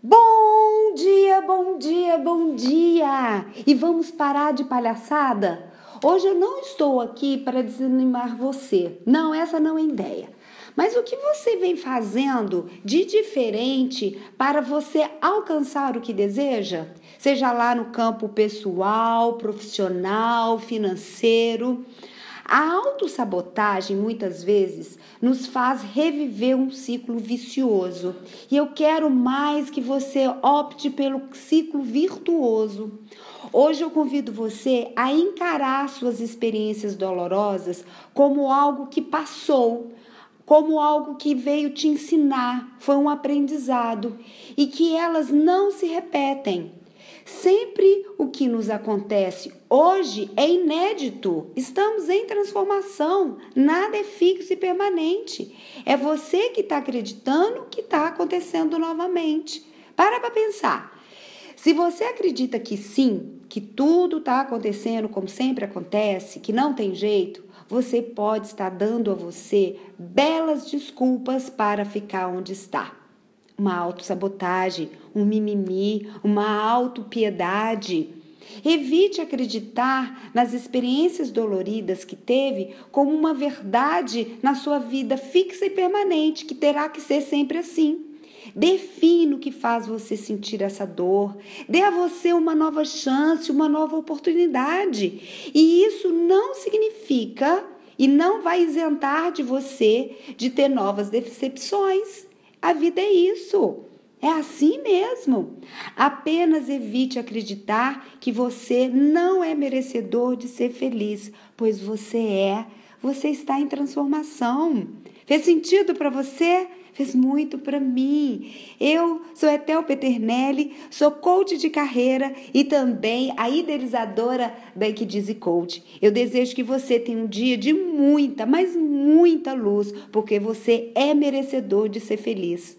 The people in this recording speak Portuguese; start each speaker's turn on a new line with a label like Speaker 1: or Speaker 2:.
Speaker 1: Bom dia, bom dia, bom dia! E vamos parar de palhaçada? Hoje eu não estou aqui para desanimar você. Não, essa não é ideia. Mas o que você vem fazendo de diferente para você alcançar o que deseja? Seja lá no campo pessoal, profissional, financeiro. A autossabotagem muitas vezes nos faz reviver um ciclo vicioso. E eu quero mais que você opte pelo ciclo virtuoso. Hoje eu convido você a encarar suas experiências dolorosas como algo que passou, como algo que veio te ensinar, foi um aprendizado e que elas não se repetem. Sempre o que nos acontece hoje é inédito. Estamos em transformação. Nada é fixo e permanente. É você que está acreditando que está acontecendo novamente. Para para pensar. Se você acredita que sim, que tudo está acontecendo como sempre acontece, que não tem jeito, você pode estar dando a você belas desculpas para ficar onde está uma autossabotagem, um mimimi, uma autopiedade. Evite acreditar nas experiências doloridas que teve como uma verdade na sua vida fixa e permanente, que terá que ser sempre assim. Define o que faz você sentir essa dor. Dê a você uma nova chance, uma nova oportunidade. E isso não significa e não vai isentar de você de ter novas decepções. A vida é isso. É assim mesmo. Apenas evite acreditar que você não é merecedor de ser feliz, pois você é. Você está em transformação. Fez sentido para você? Fez muito para mim. Eu sou Etel Peternelli, sou coach de carreira e também a idealizadora da Equidize Coach. Eu desejo que você tenha um dia de muita, mas muita luz, porque você é merecedor de ser feliz.